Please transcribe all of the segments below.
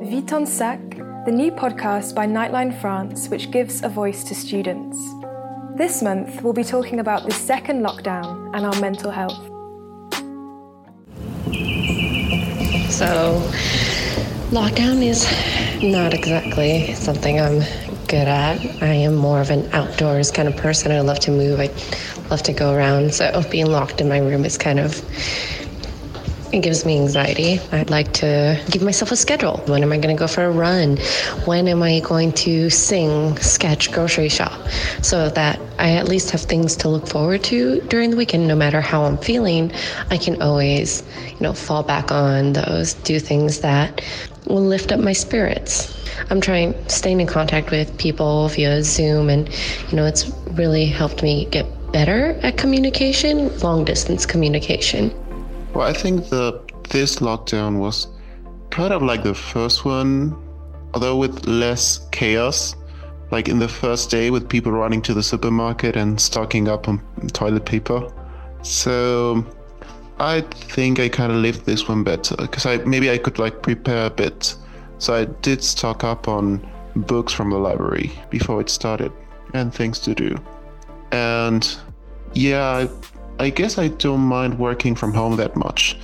Vide ton sac, the new podcast by Nightline France, which gives a voice to students. This month, we'll be talking about the second lockdown and our mental health. So, lockdown is not exactly something I'm good at. I am more of an outdoors kind of person. I love to move. I love to go around. So, being locked in my room is kind of it gives me anxiety. I'd like to give myself a schedule. When am I going to go for a run? When am I going to sing, sketch, grocery shop? So that I at least have things to look forward to during the weekend. No matter how I'm feeling, I can always, you know, fall back on those, do things that will lift up my spirits. I'm trying staying in contact with people via Zoom, and you know, it's really helped me get better at communication, long distance communication. Well, I think the this lockdown was kind of like the first one, although with less chaos. Like in the first day, with people running to the supermarket and stocking up on toilet paper. So I think I kind of lived this one better because I maybe I could like prepare a bit. So I did stock up on books from the library before it started and things to do. And yeah, I guess I don't mind working from home that much,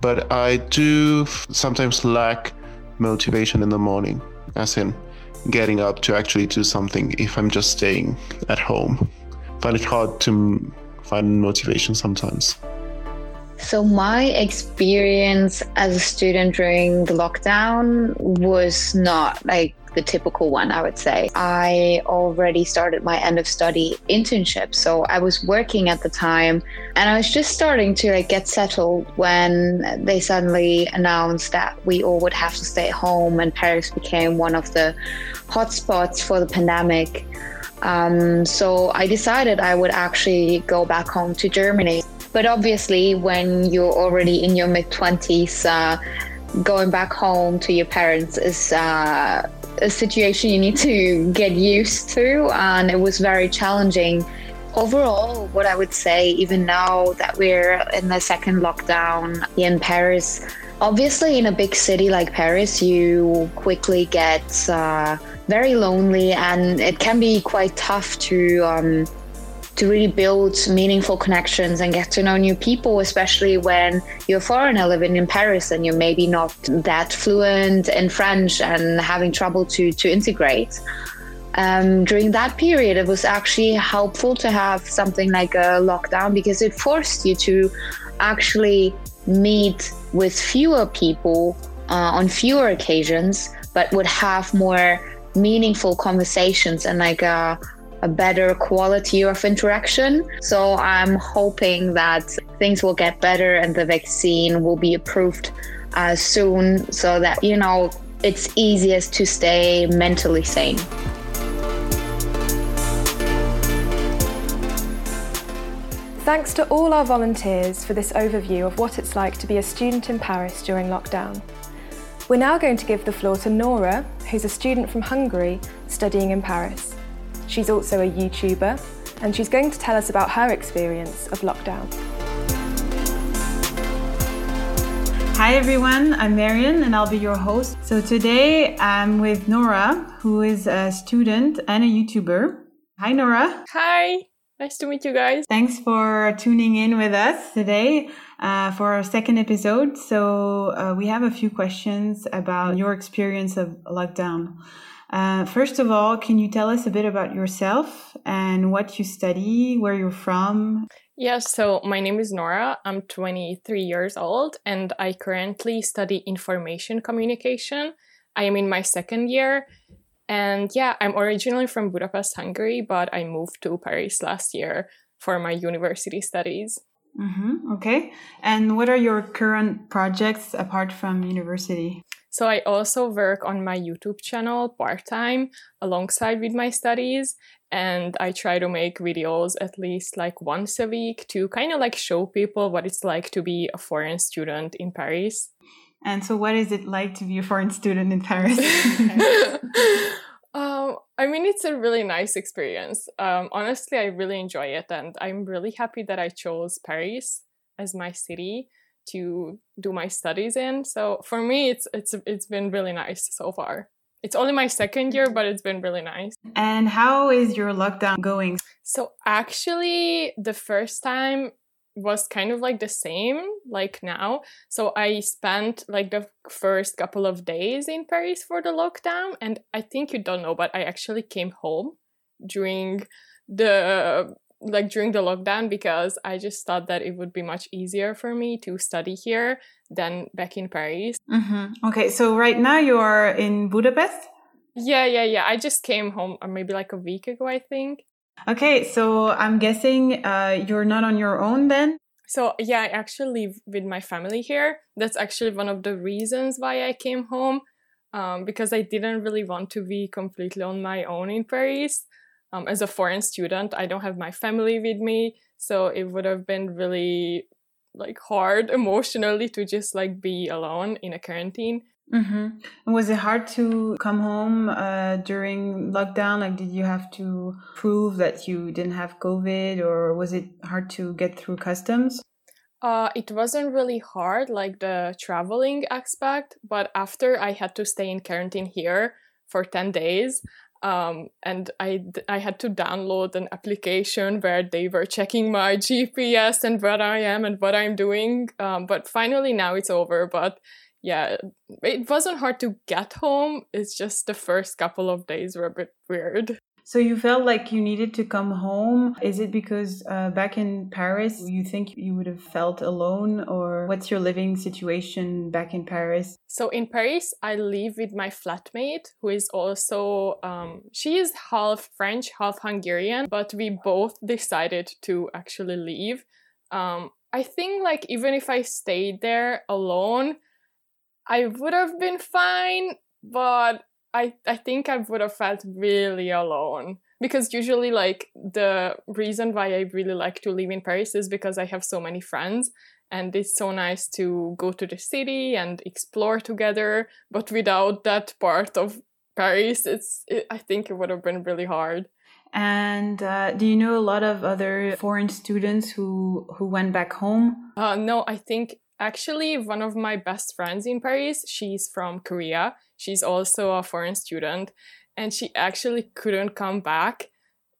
but I do sometimes lack motivation in the morning, as in getting up to actually do something if I'm just staying at home. Find it hard to find motivation sometimes. So, my experience as a student during the lockdown was not like the typical one, I would say. I already started my end of study internship. So I was working at the time and I was just starting to like get settled when they suddenly announced that we all would have to stay at home and Paris became one of the hotspots for the pandemic. Um, so I decided I would actually go back home to Germany. But obviously, when you're already in your mid 20s, uh, going back home to your parents is uh, a situation you need to get used to, and it was very challenging. Overall, what I would say, even now that we're in the second lockdown in Paris, obviously in a big city like Paris, you quickly get uh, very lonely, and it can be quite tough to. Um, to really build meaningful connections and get to know new people, especially when you're a foreigner living in Paris and you're maybe not that fluent in French and having trouble to, to integrate. Um, during that period, it was actually helpful to have something like a lockdown because it forced you to actually meet with fewer people uh, on fewer occasions, but would have more meaningful conversations and like a a better quality of interaction. So I'm hoping that things will get better and the vaccine will be approved uh, soon so that, you know, it's easiest to stay mentally sane. Thanks to all our volunteers for this overview of what it's like to be a student in Paris during lockdown. We're now going to give the floor to Nora, who's a student from Hungary studying in Paris. She's also a YouTuber, and she's going to tell us about her experience of lockdown. Hi everyone, I'm Marion and I'll be your host. So today I'm with Nora, who is a student and a YouTuber. Hi Nora. Hi, nice to meet you guys. Thanks for tuning in with us today uh, for our second episode. So uh, we have a few questions about your experience of lockdown. Uh, first of all, can you tell us a bit about yourself and what you study, where you're from? Yes, so my name is Nora. I'm 23 years old and I currently study information communication. I am in my second year. And yeah, I'm originally from Budapest, Hungary, but I moved to Paris last year for my university studies. Mm-hmm, okay. And what are your current projects apart from university? So I also work on my YouTube channel part time alongside with my studies. And I try to make videos at least like once a week to kind of like show people what it's like to be a foreign student in Paris. And so, what is it like to be a foreign student in Paris? um, I mean, it's a really nice experience. Um, honestly, I really enjoy it. And I'm really happy that I chose Paris as my city to do my studies in. So for me, it's it's it's been really nice so far. It's only my second year, but it's been really nice. And how is your lockdown going? So actually, the first time was kind of like the same like now. So I spent like the first couple of days in Paris for the lockdown, and I think you don't know, but I actually came home during the like during the lockdown because I just thought that it would be much easier for me to study here than back in Paris. Mm-hmm. Okay, so right now you are in Budapest? Yeah, yeah, yeah. I just came home uh, maybe like a week ago, I think. Okay, so I'm guessing uh, you're not on your own then? So, yeah, I actually live with my family here. That's actually one of the reasons why I came home um, because I didn't really want to be completely on my own in Paris um, as a foreign student i don't have my family with me so it would have been really like hard emotionally to just like be alone in a quarantine. Mm-hmm. and was it hard to come home uh, during lockdown? Like did you have to prove that you didn't have covid or was it hard to get through customs? Uh, it wasn't really hard, like the traveling aspect, but after I had to stay in quarantine here for 10 days, um, and I, I had to download an application where they were checking my GPS and where I am and what I'm doing. Um, but finally, now it's over. But yeah, it wasn't hard to get home. It's just the first couple of days were a bit weird. So you felt like you needed to come home. Is it because uh, back in Paris you think you would have felt alone, or what's your living situation back in Paris? So in Paris, I live with my flatmate, who is also um, she is half French, half Hungarian, but we both decided to actually leave. Um, I think like even if I stayed there alone, I would have been fine, but I, I think I would have felt really alone. Because usually like the reason why I really like to live in Paris is because I have so many friends and it's so nice to go to the city and explore together. But without that part of Paris it's it, I think it would have been really hard. And uh, do you know a lot of other foreign students who who went back home? Uh, no I think actually one of my best friends in Paris she's from Korea She's also a foreign student and she actually couldn't come back.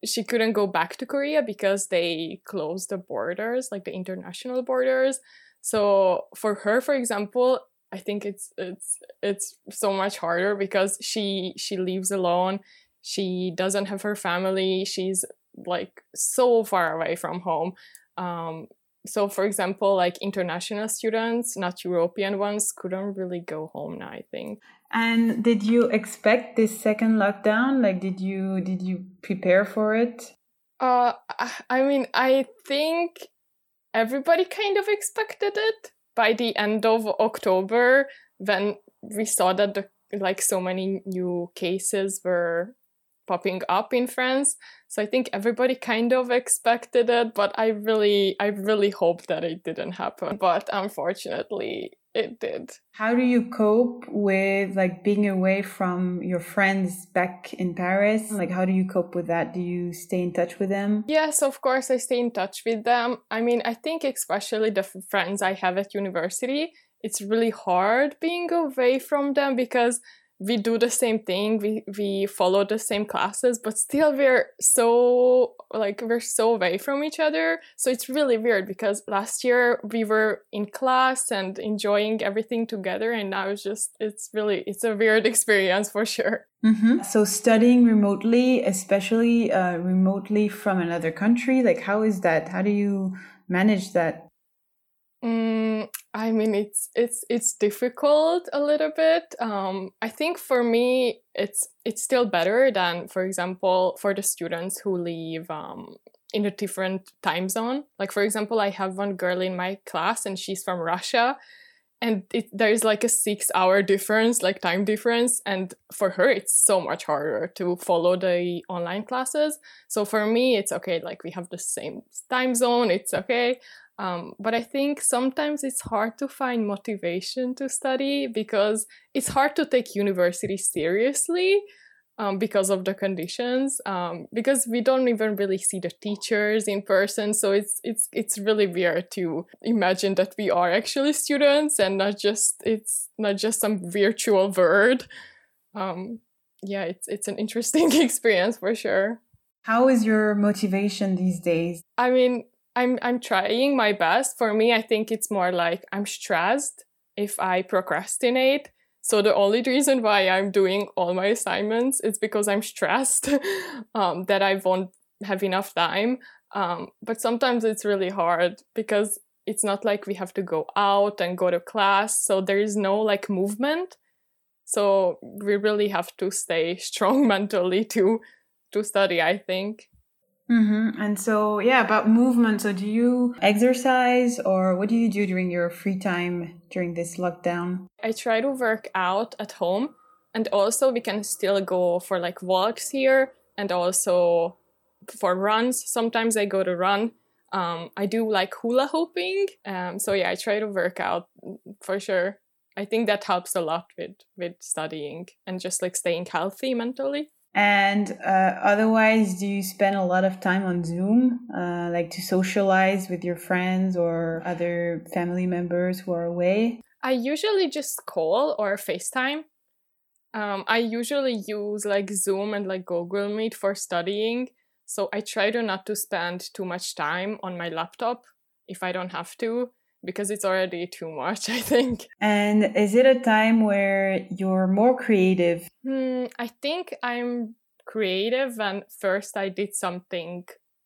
She couldn't go back to Korea because they closed the borders, like the international borders. So for her, for example, I think it's it's it's so much harder because she she lives alone. She doesn't have her family. She's like so far away from home. Um, so for example like international students not european ones couldn't really go home now i think. And did you expect this second lockdown? Like did you did you prepare for it? Uh i mean i think everybody kind of expected it. By the end of october when we saw that the like so many new cases were popping up in France. So I think everybody kind of expected it, but I really, I really hope that it didn't happen. But unfortunately, it did. How do you cope with like being away from your friends back in Paris? Like, how do you cope with that? Do you stay in touch with them? Yes, of course, I stay in touch with them. I mean, I think especially the friends I have at university, it's really hard being away from them because we do the same thing we we follow the same classes but still we're so like we're so away from each other. So it's really weird because last year we were in class and enjoying everything together and now it's just it's really it's a weird experience for sure. Mm-hmm. so studying remotely especially uh, remotely from another country like how is that? How do you manage that? Mm, I mean, it's it's it's difficult a little bit. Um, I think for me, it's it's still better than, for example, for the students who live um, in a different time zone. Like for example, I have one girl in my class, and she's from Russia, and it, there's like a six hour difference, like time difference, and for her, it's so much harder to follow the online classes. So for me, it's okay. Like we have the same time zone, it's okay. Um, but I think sometimes it's hard to find motivation to study because it's hard to take university seriously um, because of the conditions um, because we don't even really see the teachers in person. So it's it's it's really weird to imagine that we are actually students and not just it's not just some virtual world um, yeah it's it's an interesting experience for sure. How is your motivation these days? I mean i'm i'm trying my best for me i think it's more like i'm stressed if i procrastinate so the only reason why I'm doing all my assignments is because I'm stressed um, that I won't have enough time. Um, but sometimes it's really hard because it's not like we have to go out and go to class. So there is no like movement. So we really have to stay strong mentally to to study. I think. Mm-hmm. And so, yeah, about movement. So, do you exercise or what do you do during your free time during this lockdown? I try to work out at home. And also, we can still go for like walks here and also for runs. Sometimes I go to run. Um, I do like hula hooping. Um, so, yeah, I try to work out for sure. I think that helps a lot with with studying and just like staying healthy mentally. And uh, otherwise, do you spend a lot of time on Zoom, uh, like to socialize with your friends or other family members who are away? I usually just call or FaceTime. Um, I usually use like Zoom and like Google Meet for studying. So I try to not to spend too much time on my laptop if I don't have to because it's already too much, I think. And is it a time where you're more creative? Hmm, I think I'm creative and first I did something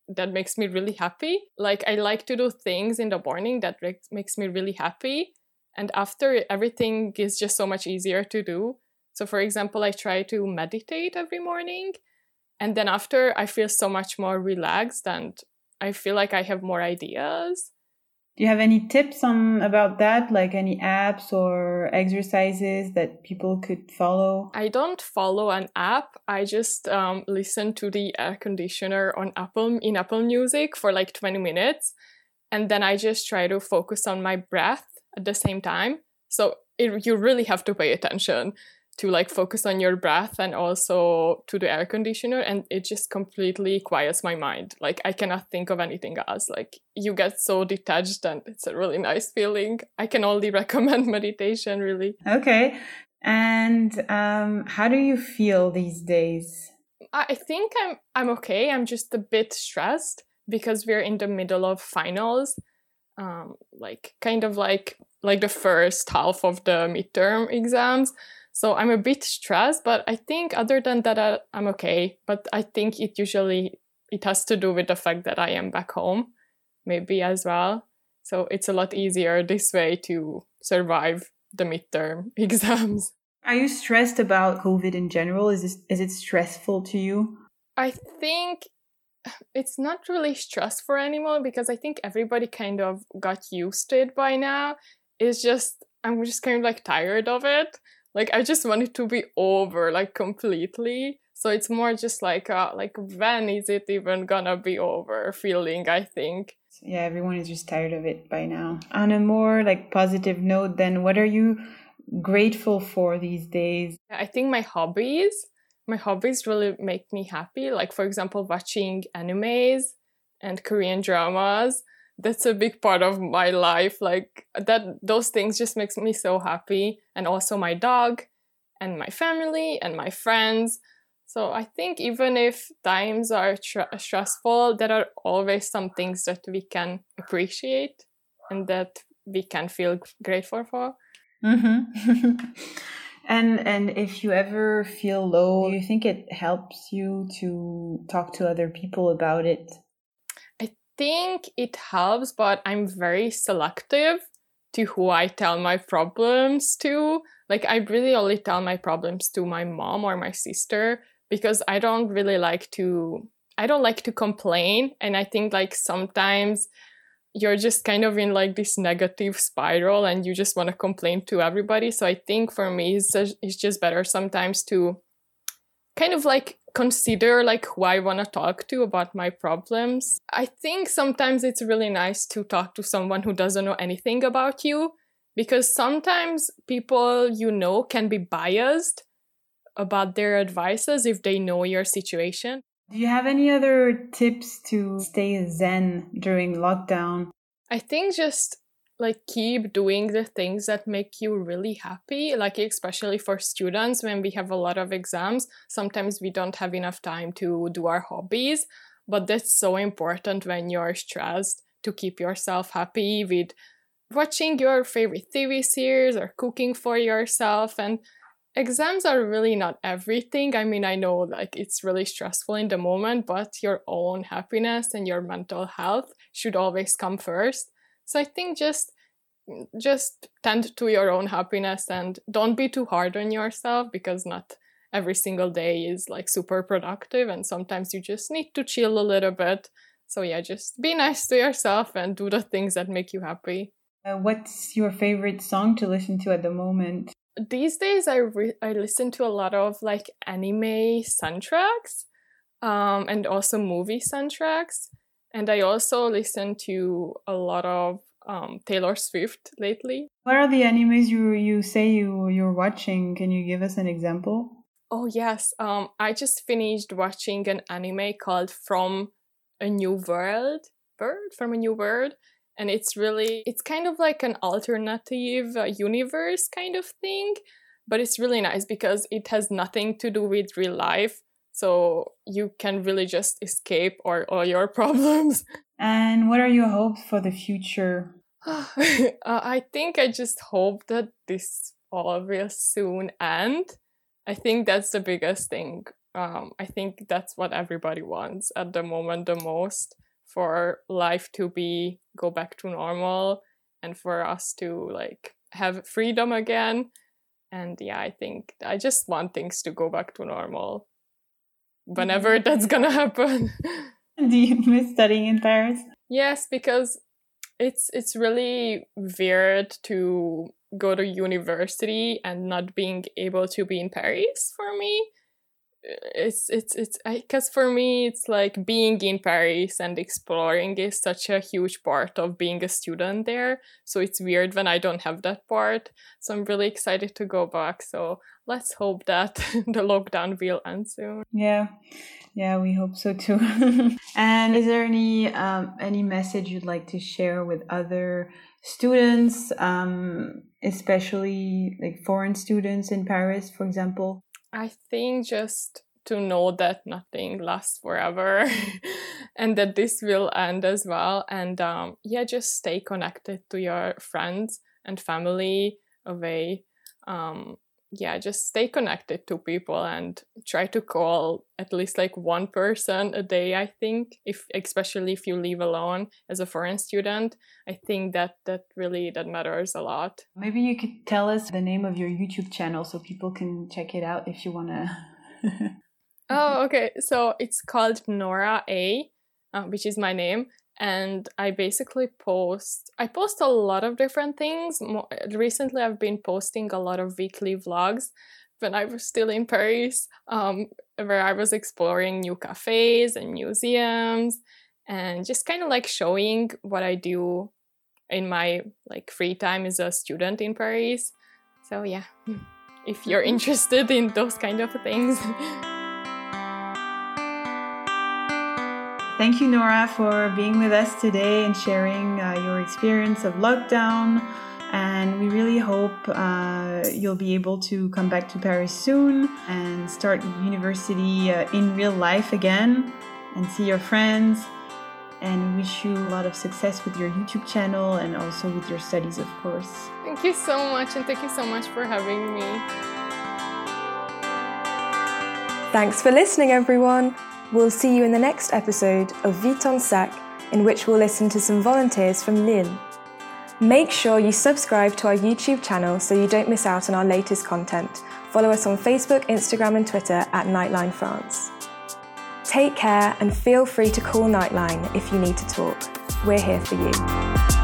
that makes me really happy. Like I like to do things in the morning that makes me really happy. And after everything is just so much easier to do. So for example, I try to meditate every morning. And then after I feel so much more relaxed and I feel like I have more ideas do you have any tips on about that, like any apps or exercises that people could follow? I don't follow an app. I just um, listen to the air conditioner on Apple in Apple Music for like 20 minutes, and then I just try to focus on my breath at the same time. So it, you really have to pay attention to like focus on your breath and also to the air conditioner and it just completely quiets my mind. Like i cannot think of anything else. Like you get so detached and it's a really nice feeling. I can only recommend meditation really. Okay. And um how do you feel these days? I think i'm i'm okay. I'm just a bit stressed because we're in the middle of finals. Um like kind of like like the first half of the midterm exams so I'm a bit stressed, but I think other than that, I'm okay. But I think it usually it has to do with the fact that I am back home, maybe as well. So it's a lot easier this way to survive the midterm exams. Are you stressed about COVID in general? Is this, is it stressful to you? I think it's not really stressful anymore because I think everybody kind of got used to it by now. It's just I'm just kind of like tired of it. Like I just want it to be over, like completely. So it's more just like uh like when is it even gonna be over feeling, I think. Yeah, everyone is just tired of it by now. On a more like positive note, then what are you grateful for these days? I think my hobbies, my hobbies really make me happy. Like for example, watching animes and Korean dramas that's a big part of my life like that those things just makes me so happy and also my dog and my family and my friends. So i think even if times are tr- stressful there are always some things that we can appreciate and that we can feel grateful for. Mm-hmm. and and if you ever feel low do you think it helps you to talk to other people about it think it helps, but I'm very selective to who I tell my problems to. Like, I really only tell my problems to my mom or my sister because I don't really like to. I don't like to complain. And I think, like, sometimes you're just kind of in like this negative spiral and you just want to complain to everybody. So I think for me, it's it's just better sometimes to kind of like consider like who I want to talk to about my problems. I think sometimes it's really nice to talk to someone who doesn't know anything about you because sometimes people you know can be biased about their advices if they know your situation. Do you have any other tips to stay zen during lockdown? I think just like keep doing the things that make you really happy like especially for students when we have a lot of exams sometimes we don't have enough time to do our hobbies but that's so important when you're stressed to keep yourself happy with watching your favorite TV series or cooking for yourself and exams are really not everything. I mean i know like it's really stressful in the moment but your own happiness and your mental health should always come first so I think just just tend to your own happiness and don't be too hard on yourself because not every single day is like super productive and sometimes you just need to chill a little bit. So yeah, just be nice to yourself and do the things that make you happy. Uh, what's your favorite song to listen to at the moment? These days I re- I listen to a lot of like anime soundtracks um and also movie soundtracks and I also listen to a lot of um, Taylor Swift lately. What are the animes you you say you you're watching? Can you give us an example? Oh yes, um, I just finished watching an anime called From a New World, Bird from a New World, and it's really it's kind of like an alternative uh, universe kind of thing, but it's really nice because it has nothing to do with real life so you can really just escape all, all your problems. And what are your hopes for the future? Uh, i think i just hope that this all will soon end. I think that's the biggest thing. Um, i think that's what everybody wants at the moment the most for life to be go back to normal and for us to like have freedom again. And yeah i think i just want things to go back to normal whenever mm-hmm. that's gonna happen. Do you miss studying in Paris? Yes, because it's it's really weird to go to university and not being able to be in Paris for me it's it's it's because for me it's like being in paris and exploring is such a huge part of being a student there. So it's weird when i don't have that part. So i'm really excited to go back. So let's hope that the lockdown will end soon. Yeah. Yeah we hope so too. And is there any um, any message you'd like to share with other students um, especially like foreign students in paris for example I think just to know that nothing lasts forever and that this will end as well. And um, yeah, just stay connected to your friends and family away. Um, yeah, just stay connected to people and try to call at least like one person a day. I think, if especially if you live alone as a foreign student, I think that that really that matters a lot. Maybe you could tell us the name of your YouTube channel so people can check it out if you wanna. oh, okay. So it's called Nora A, uh, which is my name, and I basically post I post a lot of different things. recently, I've been posting a lot of weekly vlogs when I was still in Paris, um, where I was exploring new cafes and museums, and just kind of like showing what I do in my like free time as a student in Paris. So yeah, if you're mm-hmm. interested in those kind of things. Thank you, Nora, for being with us today and sharing uh, your experience of lockdown. And we really hope uh, you'll be able to come back to Paris soon and start university uh, in real life again and see your friends. And wish you a lot of success with your YouTube channel and also with your studies, of course. Thank you so much, and thank you so much for having me. Thanks for listening, everyone. We'll see you in the next episode of Vide ton sac, in which we'll listen to some volunteers from Lille. Make sure you subscribe to our YouTube channel so you don't miss out on our latest content. Follow us on Facebook, Instagram, and Twitter at Nightline France. Take care and feel free to call Nightline if you need to talk. We're here for you.